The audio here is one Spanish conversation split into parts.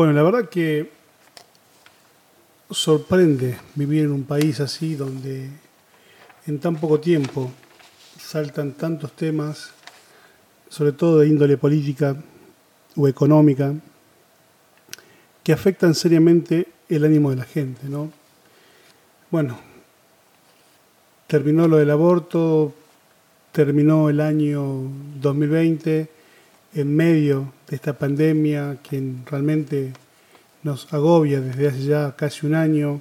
Bueno, la verdad que sorprende vivir en un país así donde en tan poco tiempo saltan tantos temas, sobre todo de índole política o económica, que afectan seriamente el ánimo de la gente, ¿no? Bueno, terminó lo del aborto, terminó el año 2020 en medio de esta pandemia que realmente nos agobia desde hace ya casi un año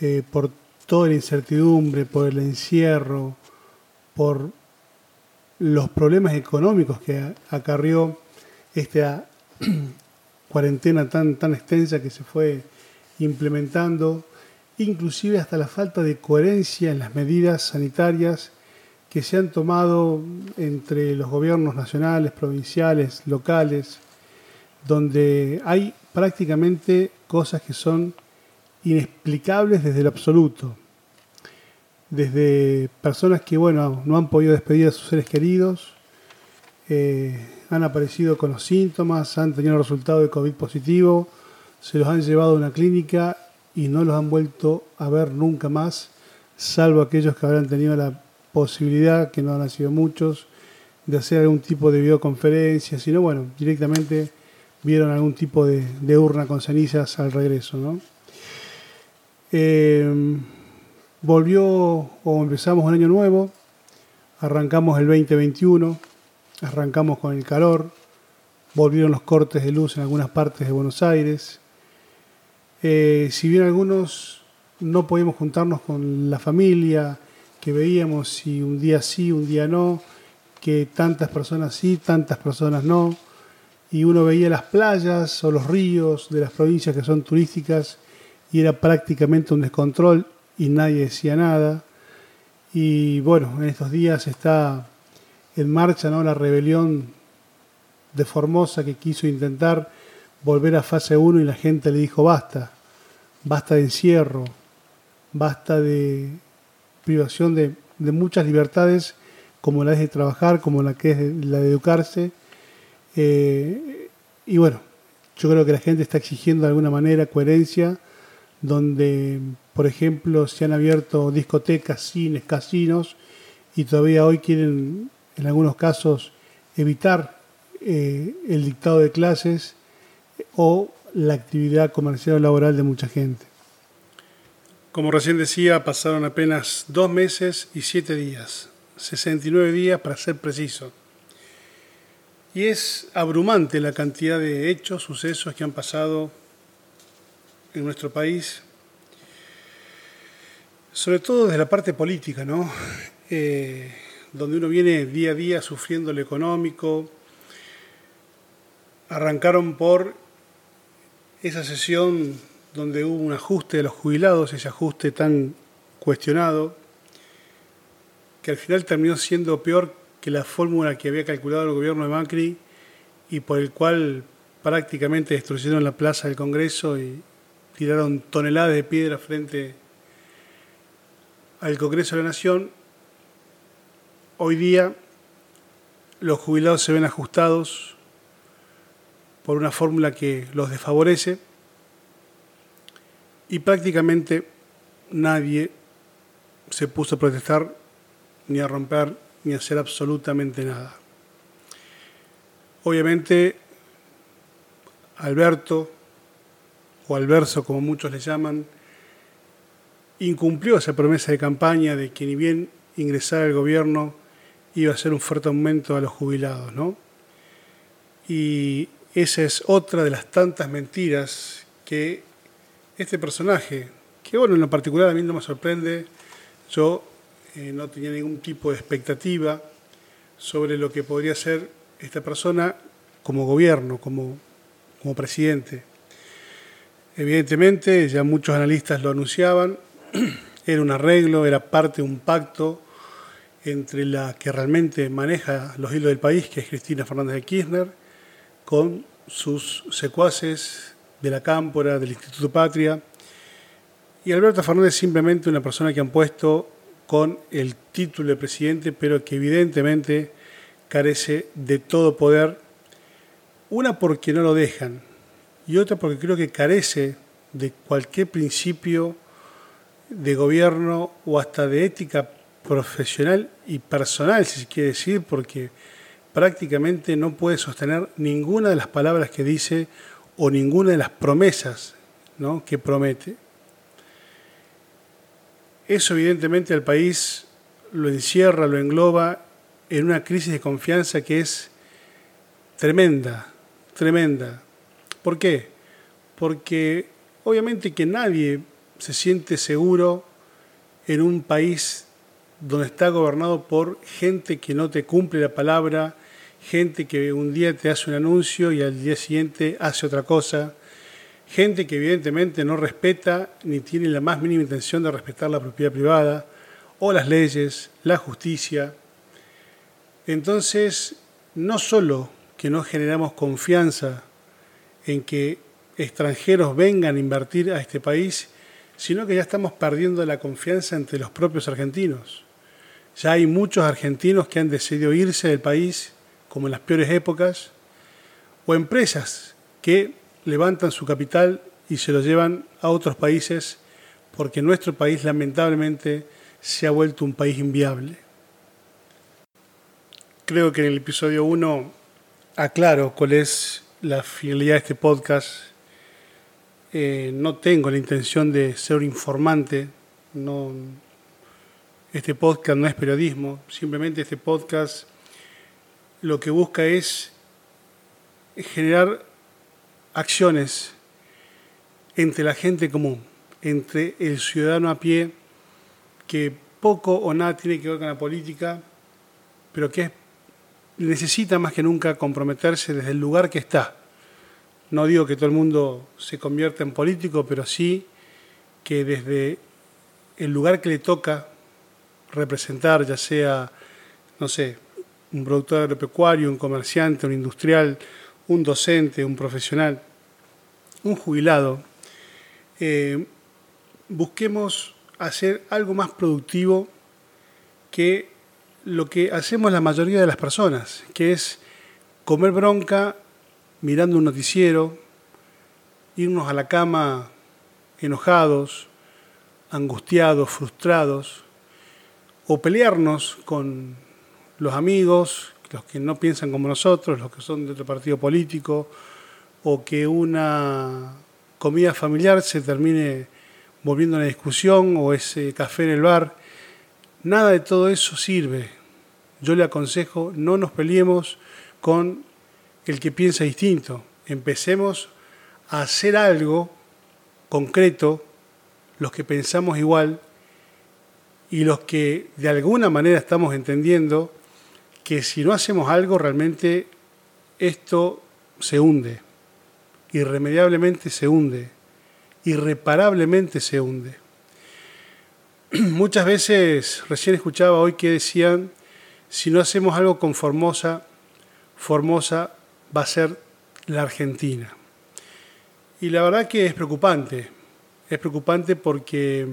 eh, por toda la incertidumbre, por el encierro, por los problemas económicos que acarrió esta cuarentena tan, tan extensa que se fue implementando, inclusive hasta la falta de coherencia en las medidas sanitarias que se han tomado entre los gobiernos nacionales, provinciales, locales, donde hay prácticamente cosas que son inexplicables desde el absoluto. Desde personas que, bueno, no han podido despedir a sus seres queridos, eh, han aparecido con los síntomas, han tenido el resultado de COVID positivo, se los han llevado a una clínica y no los han vuelto a ver nunca más, salvo aquellos que habrán tenido la posibilidad, que no han sido muchos, de hacer algún tipo de videoconferencia, sino bueno, directamente vieron algún tipo de, urna con cenizas al regreso. ¿no? Eh, volvió o empezamos un año nuevo, arrancamos el 2021, arrancamos con el calor, volvieron los cortes de luz en algunas partes de Buenos Aires. Eh, si bien algunos no podíamos juntarnos con la familia, que veíamos si un día sí, un día no, que tantas personas sí, tantas personas no, y uno veía las playas o los ríos de las provincias que son turísticas y era prácticamente un descontrol y nadie decía nada. Y bueno, en estos días está en marcha ¿no? la rebelión de Formosa que quiso intentar volver a fase 1 y la gente le dijo basta, basta de encierro, basta de privación de, muchas libertades como la de trabajar, como la que es la de educarse. Eh, y bueno, yo creo que la gente está exigiendo de alguna manera coherencia, donde, por ejemplo, se han abierto discotecas, cines, casinos, y todavía hoy quieren, en algunos casos, evitar eh, el dictado de clases o la actividad comercial o laboral de mucha gente. Como recién decía, pasaron apenas dos meses y siete días, 69 días para ser preciso. Y es abrumante la cantidad de hechos, sucesos que han pasado en nuestro país, sobre todo desde la parte política, ¿no? Eh, donde uno viene día a día sufriendo lo económico. Arrancaron por esa sesión donde hubo un ajuste de los jubilados, ese ajuste tan cuestionado, que al final terminó siendo peor que la fórmula que había calculado el gobierno de Macri y por el cual prácticamente destruyeron la plaza del Congreso y tiraron toneladas de piedra frente al Congreso de la Nación. Hoy día los jubilados se ven ajustados por una fórmula que los desfavorece y prácticamente nadie se puso a protestar, ni a romper, ni a hacer absolutamente nada. Obviamente, Alberto, o Alverso como muchos le llaman, incumplió esa promesa de campaña de que ni bien ingresara al gobierno iba a ser un fuerte aumento a los jubilados, ¿no? Y esa es otra de las tantas mentiras que este personaje, que bueno, en lo particular a mí no me sorprende, yo eh, no tenía ningún tipo de expectativa sobre lo que podría ser esta persona como gobierno, como, como presidente. Evidentemente, ya muchos analistas lo anunciaban, era un arreglo, era parte de un pacto entre la que realmente maneja los hilos del país, que es Cristina Fernández de Kirchner, con sus secuaces de la Cámpora, del Instituto Patria. Y Alberto Fernández es simplemente una persona que han puesto con el título de presidente, pero que evidentemente carece de todo poder. Una porque no lo dejan, y otra porque creo que carece de cualquier principio de gobierno o hasta de ética profesional y personal, si se quiere decir, porque prácticamente no puede sostener ninguna de las palabras que dice o ninguna de las promesas ¿no? que promete. Eso evidentemente al país lo encierra, lo engloba en una crisis de confianza que es tremenda, tremenda. ¿Por qué? Porque obviamente que nadie se siente seguro en un país donde está gobernado por gente que no te cumple la palabra, gente que un día te hace un anuncio y al día siguiente hace otra cosa, gente que evidentemente no respeta ni tiene la más mínima intención de respetar la propiedad privada o las leyes, la justicia. Entonces, no solo que no generamos confianza en que extranjeros vengan a invertir a este país, sino que ya estamos perdiendo la confianza entre los propios argentinos. Ya hay muchos argentinos que han decidido irse del país, como en las peores épocas, o empresas que levantan su capital y se lo llevan a otros países porque nuestro país lamentablemente se ha vuelto un país inviable. Creo que en el episodio 1 aclaro cuál es la finalidad de este podcast. Eh, no tengo la intención de ser informante, este podcast no es periodismo, simplemente este podcast lo que busca es generar acciones entre la gente común, entre el ciudadano a pie, que poco o nada tiene que ver con la política, pero que necesita más que nunca comprometerse desde el lugar que está. No digo que todo el mundo se convierta en político, pero sí que desde el lugar que le toca representar, ya sea, no sé, un productor agropecuario, un comerciante, un industrial, un docente, un profesional, un jubilado, eh, busquemos hacer algo más productivo que lo que hacemos la mayoría de las personas, que es comer bronca mirando un noticiero, irnos a la cama enojados, angustiados, frustrados, o pelearnos con los amigos, los que no piensan como nosotros, los que son de otro partido político, o que una comida familiar se termine volviendo a una discusión o ese café en el bar. Nada de todo eso sirve. Yo le aconsejo, no nos peleemos con el que piensa distinto. Empecemos a hacer algo concreto, los que pensamos igual y los que de alguna manera estamos entendiendo que si no hacemos algo realmente esto se hunde, irremediablemente se hunde, irreparablemente se hunde. Muchas veces, recién escuchaba hoy que decían, si no hacemos algo con Formosa, Formosa va a ser la Argentina. Y la verdad que es preocupante, es preocupante porque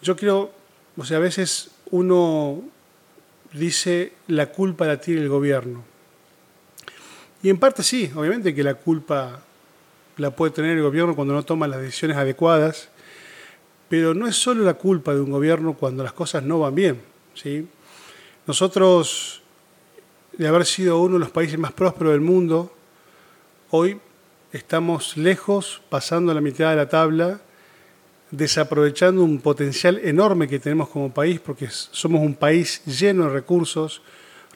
yo creo, o sea, a veces uno dice la culpa la tiene el gobierno. Y en parte sí, obviamente que la culpa la puede tener el gobierno cuando no toma las decisiones adecuadas, pero no es solo la culpa de un gobierno cuando las cosas no van bien. ¿sí? Nosotros de haber sido uno de los países más prósperos del mundo, hoy estamos lejos, pasando la mitad de la tabla, desaprovechando un potencial enorme que tenemos como país, porque somos un país lleno de recursos,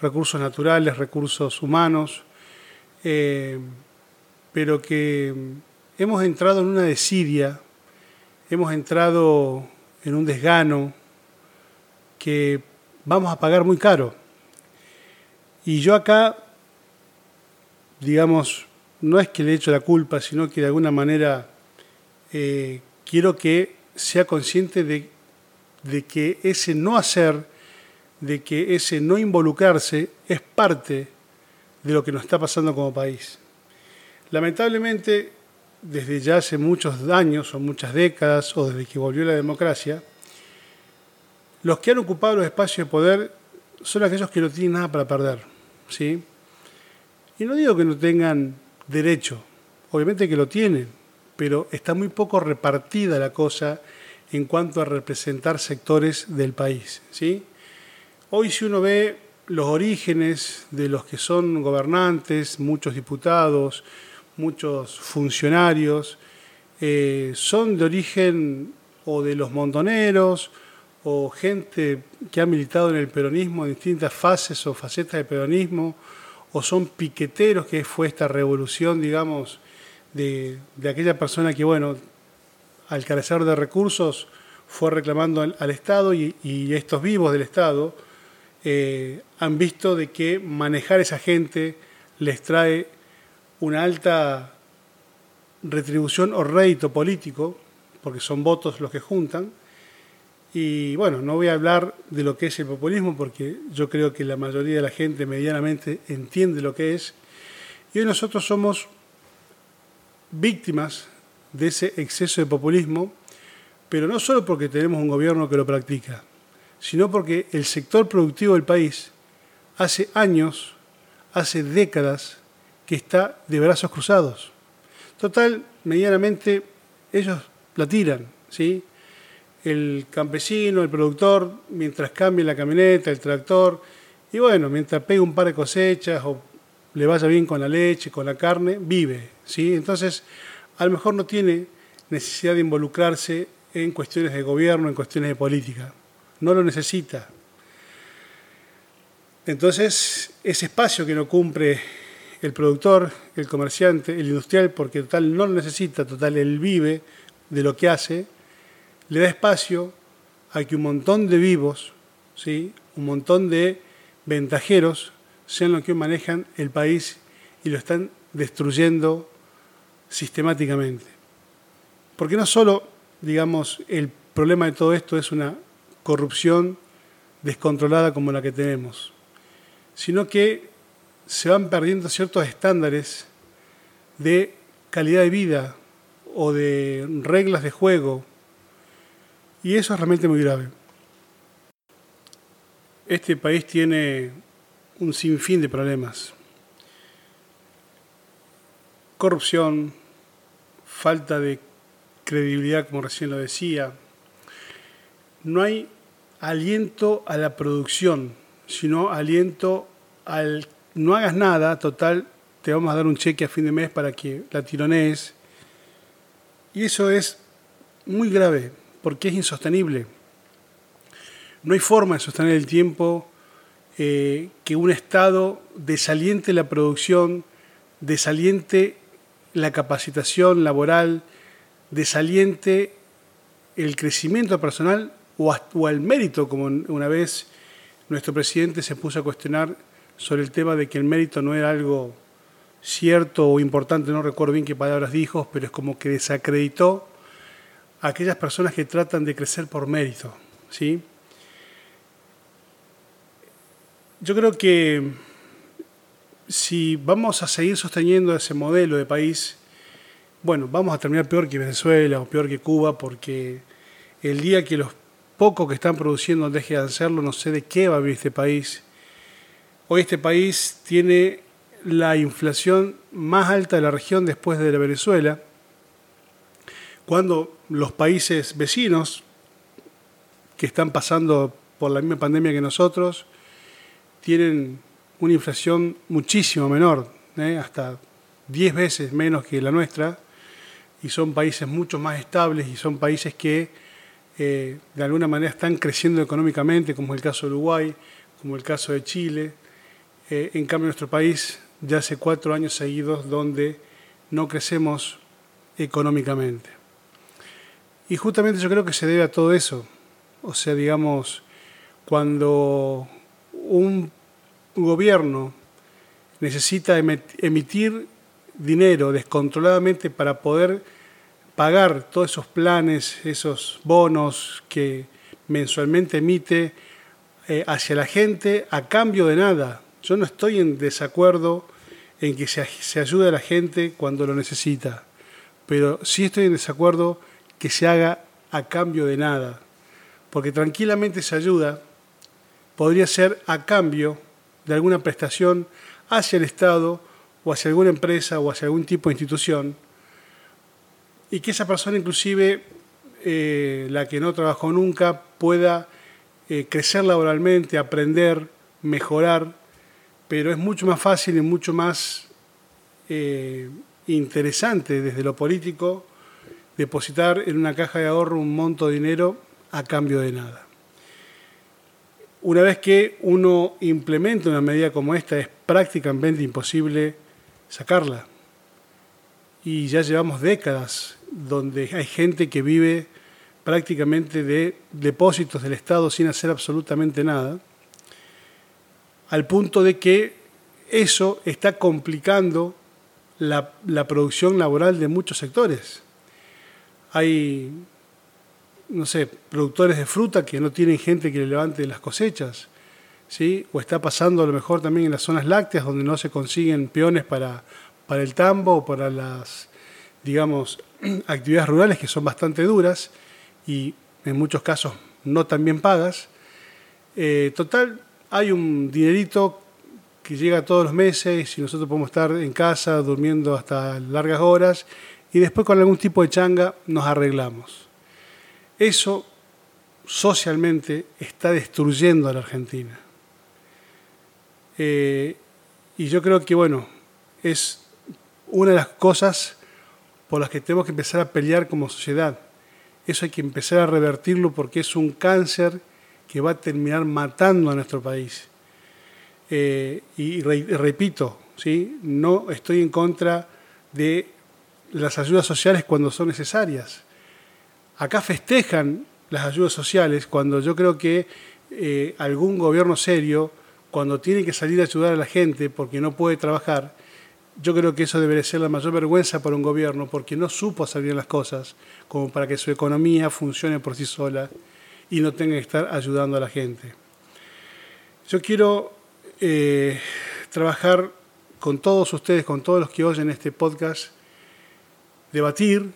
recursos naturales, recursos humanos, eh, pero que hemos entrado en una desidia, hemos entrado en un desgano que vamos a pagar muy caro. Y yo acá, digamos, no es que le echo la culpa, sino que de alguna manera eh, quiero que sea consciente de, de que ese no hacer, de que ese no involucrarse es parte de lo que nos está pasando como país. Lamentablemente, desde ya hace muchos años o muchas décadas o desde que volvió la democracia, los que han ocupado los espacios de poder son aquellos que no tienen nada para perder ¿sí? Y no digo que no tengan derecho, obviamente que lo tienen, pero está muy poco repartida la cosa en cuanto a representar sectores del país. ¿sí? Hoy si uno ve los orígenes de los que son gobernantes, muchos diputados, muchos funcionarios, eh, son de origen o de los montoneros o gente que ha militado en el peronismo en distintas fases o facetas del peronismo, o son piqueteros, que fue esta revolución, digamos, de, aquella persona que, bueno, al carecer de recursos, fue reclamando al, Estado y, estos vivos del Estado eh, han visto de que manejar esa gente les trae una alta retribución o rédito político, porque son votos los que juntan. Y bueno, no voy a hablar de lo que es el populismo, porque yo creo que la mayoría de la gente medianamente entiende lo que es. Y hoy nosotros somos víctimas de ese exceso de populismo, pero no solo porque tenemos un gobierno que lo practica, sino porque el sector productivo del país hace años, hace décadas, que está de brazos cruzados. Total, medianamente ellos la tiran, ¿sí? El campesino, el productor, mientras cambia la camioneta, el tractor, y bueno, mientras pega un par de cosechas o le vaya bien con la leche, con la carne, vive, ¿sí? Entonces, a lo mejor no tiene necesidad de involucrarse en cuestiones de gobierno, en cuestiones de política. No lo necesita. Entonces, ese espacio que no cumple el productor, el comerciante, el industrial, porque total no lo necesita, total él vive de lo que hace, le da espacio a que un montón de vivos, ¿sí? un montón de ventajeros sean los que manejan el país y lo están destruyendo sistemáticamente. Porque no solo, digamos, el problema de todo esto es una corrupción descontrolada como la que tenemos, sino que se van perdiendo ciertos estándares de calidad de vida o de reglas de juego, y eso es realmente muy grave. Este país tiene un sinfín de problemas. Corrupción, falta de credibilidad, como recién lo decía. No hay aliento a la producción, sino aliento al no hagas nada, total, te vamos a dar un cheque a fin de mes para que la tironees. Y eso es muy grave, porque es insostenible. No hay forma de sostener el tiempo eh, que un Estado desaliente la producción, desaliente la capacitación laboral, desaliente el crecimiento personal o, o el mérito, como una vez nuestro presidente se puso a cuestionar sobre el tema de que el mérito no era algo cierto o importante, no recuerdo bien qué palabras dijo, pero es como que desacreditó a aquellas personas que tratan de crecer por mérito. ¿sí? Yo creo que si vamos a seguir sosteniendo ese modelo de país, bueno, vamos a terminar peor que Venezuela o peor que Cuba, porque el día que los pocos que están produciendo dejen de hacerlo, no sé de qué va a vivir este país. Hoy este país tiene la inflación más alta de la región después de la Venezuela, cuando los países vecinos que están pasando por la misma pandemia que nosotros tienen una inflación muchísimo menor, ¿eh? hasta 10 veces menos que la nuestra, y son países mucho más estables y son países que eh, de alguna manera están creciendo económicamente, como es el caso de Uruguay, como el caso de Chile, eh, en cambio, nuestro país ya hace cuatro años seguidos donde no crecemos económicamente. Y justamente yo creo que se debe a todo eso. O sea, digamos, cuando un gobierno necesita emitir dinero descontroladamente para poder pagar todos esos planes, esos bonos que mensualmente emite eh, hacia la gente a cambio de nada, yo no estoy en desacuerdo en que se, ayude a la gente cuando lo necesita, pero sí estoy en desacuerdo que se haga a cambio de nada, porque tranquilamente esa ayuda podría ser a cambio de alguna prestación hacia el Estado o hacia alguna empresa o hacia algún tipo de institución y que esa persona inclusive, eh, la que no trabajó nunca, pueda eh, crecer laboralmente, aprender, mejorar, pero es mucho más fácil y mucho más eh, interesante desde lo político depositar en una caja de ahorro un monto de dinero a cambio de nada. Una vez que uno implementa una medida como esta, es prácticamente imposible sacarla. Y ya llevamos décadas donde hay gente que vive prácticamente de depósitos del Estado sin hacer absolutamente nada, al punto de que eso está complicando la, la producción laboral de muchos sectores. Hay no sé, productores de fruta que no tienen gente que le levante las cosechas, ¿sí? O está pasando a lo mejor también en las zonas lácteas donde no se consiguen peones para, para el tambo o para las, digamos, actividades rurales que son bastante duras y en muchos casos no tan bien pagas. Eh, total, hay un dinerito que llega todos los meses y nosotros podemos estar en casa durmiendo hasta largas horas y después con algún tipo de changa nos arreglamos. Eso socialmente está destruyendo a la Argentina. Eh, y yo creo que, bueno, es una de las cosas por las que tenemos que empezar a pelear como sociedad. Eso hay que empezar a revertirlo porque es un cáncer que va a terminar matando a nuestro país. Eh, y repito, ¿sí? no estoy en contra de las ayudas sociales cuando son necesarias acá festejan las ayudas sociales cuando yo creo que eh, algún gobierno serio, cuando tiene que salir a ayudar a la gente porque no puede trabajar, yo creo que eso debería ser la mayor vergüenza para un gobierno porque no supo hacer bien las cosas como para que su economía funcione por sí sola y no tenga que estar ayudando a la gente. Yo quiero eh, trabajar con todos ustedes, con todos los que oyen este podcast, debatir,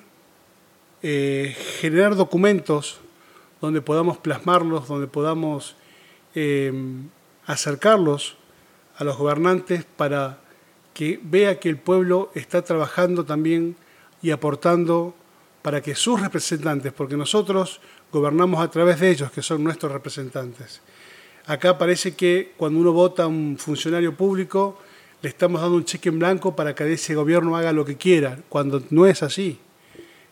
eh, generar documentos donde podamos plasmarlos, donde podamos eh, acercarlos a los gobernantes para que vea que el pueblo está trabajando también y aportando para que sus representantes, porque nosotros gobernamos a través de ellos, que son nuestros representantes. Acá parece que cuando uno vota a un funcionario público, le estamos dando un cheque en blanco para que ese gobierno haga lo que quiera, cuando no es así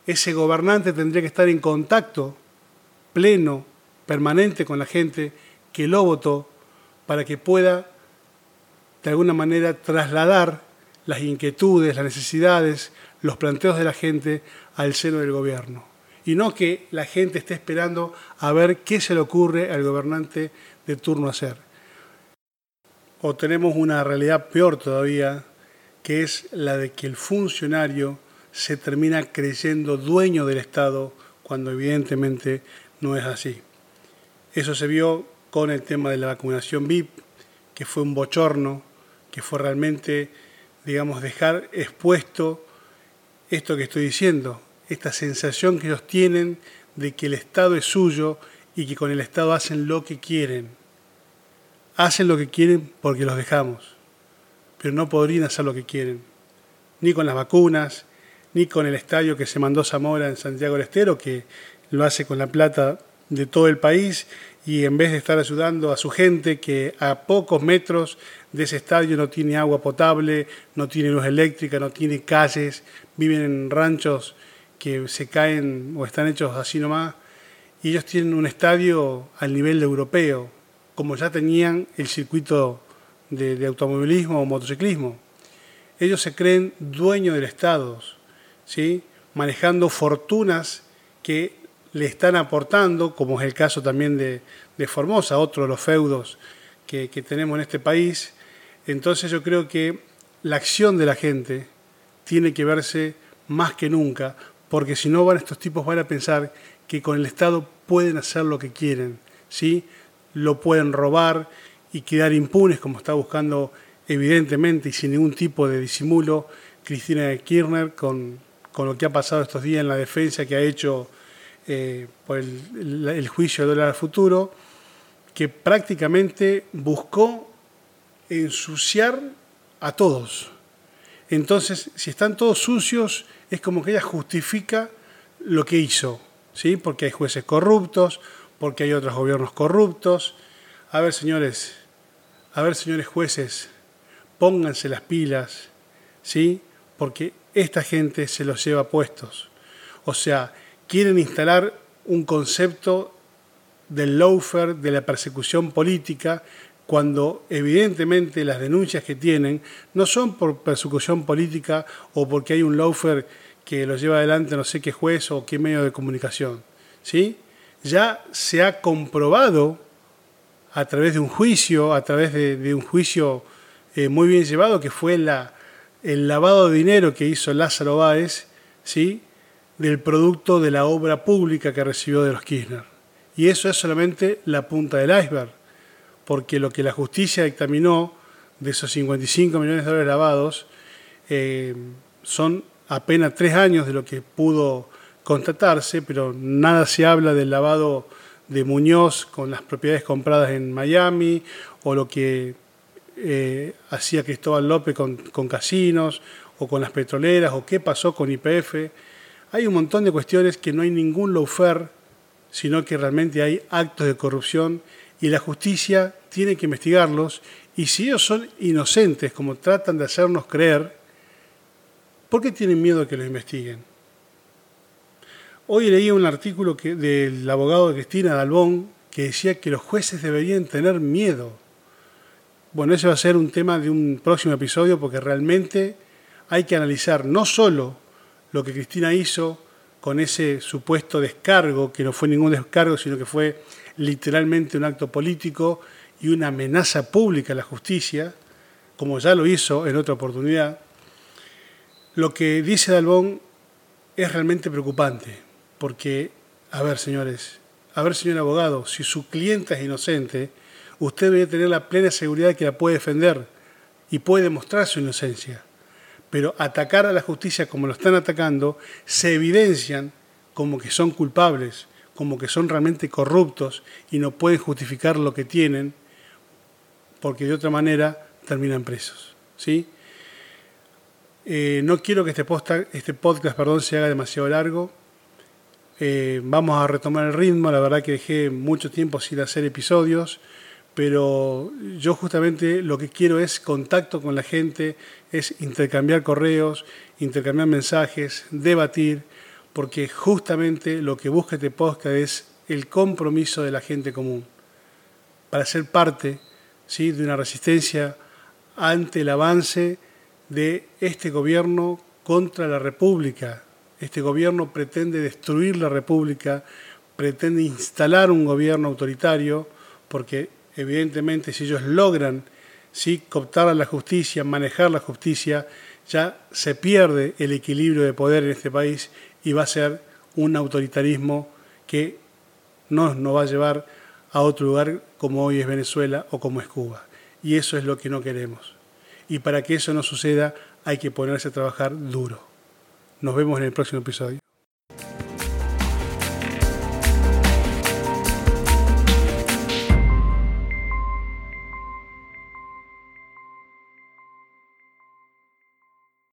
ese gobernante tendría que estar en contacto pleno, permanente con la gente que lo votó para que pueda de alguna manera trasladar las inquietudes, las necesidades, los planteos de la gente al seno del gobierno. Y no que la gente esté esperando a ver qué se le ocurre al gobernante de turno hacer. O tenemos una realidad peor todavía, que es la de que el funcionario se termina creyendo dueño del Estado cuando evidentemente no es así. Eso se vio con el tema de la vacunación VIP, que fue un bochorno, que fue realmente, digamos, dejar expuesto esto que estoy diciendo, esta sensación que ellos tienen de que el Estado es suyo y que con el Estado hacen lo que quieren. Hacen lo que quieren porque los dejamos, pero no podrían hacer lo que quieren, ni con las vacunas, ni con el estadio que se mandó Zamora en Santiago del Estero, que lo hace con la plata de todo el país y en vez de estar ayudando a su gente que a pocos metros de ese estadio no tiene agua potable, no tiene luz eléctrica, no tiene calles, viven en ranchos que se caen o están hechos así nomás, y ellos tienen un estadio al nivel europeo, como ya tenían el circuito de, de automovilismo o motociclismo. Ellos se creen dueños del Estado, ¿sí? manejando fortunas que le están aportando, como es el caso también de, Formosa, otro de los feudos que, tenemos en este país. Entonces yo creo que la acción de la gente tiene que verse más que nunca, porque si no van estos tipos van a pensar que con el Estado pueden hacer lo que quieren, ¿sí? lo pueden robar y quedar impunes, como está buscando evidentemente y sin ningún tipo de disimulo Cristina Kirchner con, con lo que ha pasado estos días en la defensa que ha hecho eh, por el, juicio de dólar futuro, que prácticamente buscó ensuciar a todos. Entonces, si están todos sucios, es como que ella justifica lo que hizo, ¿sí? Porque hay jueces corruptos, porque hay otros gobiernos corruptos. A ver, señores, a ver, señores jueces, pónganse las pilas, ¿sí? Porque esta gente se los lleva puestos. O sea, quieren instalar un concepto del lawfare, de la persecución política, cuando evidentemente las denuncias que tienen no son por persecución política o porque hay un lawfare que lo lleva adelante no sé qué juez o qué medio de comunicación. ¿sí? Ya se ha comprobado a través de un juicio, a través de, un juicio eh, muy bien llevado, que fue la, el lavado de dinero que hizo Lázaro Báez, ¿sí? del producto de la obra pública que recibió de los Kirchner. Y eso es solamente la punta del iceberg porque lo que la justicia dictaminó de esos 55 millones de dólares lavados eh, son apenas tres años de lo que pudo constatarse, pero nada se habla del lavado de Muñoz con las propiedades compradas en Miami o lo que eh, hacía Cristóbal López con, casinos o con las petroleras o qué pasó con IPF. Hay un montón de cuestiones que no hay ningún lawfare, sino que realmente hay actos de corrupción y la justicia tiene que investigarlos y si ellos son inocentes, como tratan de hacernos creer, ¿por qué tienen miedo de que los investiguen? Hoy leí un artículo del abogado de Cristina Dalbón que decía que los jueces deberían tener miedo. Bueno, ese va a ser un tema de un próximo episodio porque realmente hay que analizar no solo lo que Cristina hizo con ese supuesto descargo, que no fue ningún descargo, sino que fue literalmente un acto político y una amenaza pública a la justicia, como ya lo hizo en otra oportunidad, lo que dice Dalbón es realmente preocupante, porque, a ver, señores, a ver, señor abogado, si su cliente es inocente, usted debe tener la plena seguridad de que la puede defender y puede demostrar su inocencia. Pero atacar a la justicia como lo están atacando, se evidencian como que son culpables como que son realmente corruptos y no pueden justificar lo que tienen, porque de otra manera terminan presos. ¿sí? Eh, no quiero que este, este podcast perdón, se haga demasiado largo. Eh, vamos a retomar el ritmo, la verdad que dejé mucho tiempo sin hacer episodios, pero yo justamente lo que quiero es contacto con la gente, es intercambiar correos, intercambiar mensajes, debatir porque justamente lo que busca este podcast es el compromiso de la gente común, para ser parte ¿sí? de una resistencia ante el avance de este gobierno contra la República. Este gobierno pretende destruir la República, pretende instalar un gobierno autoritario, porque evidentemente si ellos logran ¿sí? cooptar a la justicia, manejar la justicia, ya se pierde el equilibrio de poder en este país y va a ser un autoritarismo que no nos va a llevar a otro lugar como hoy es Venezuela o como es Cuba. Y eso es lo que no queremos. Y para que eso no suceda hay que ponerse a trabajar duro. Nos vemos en el próximo episodio.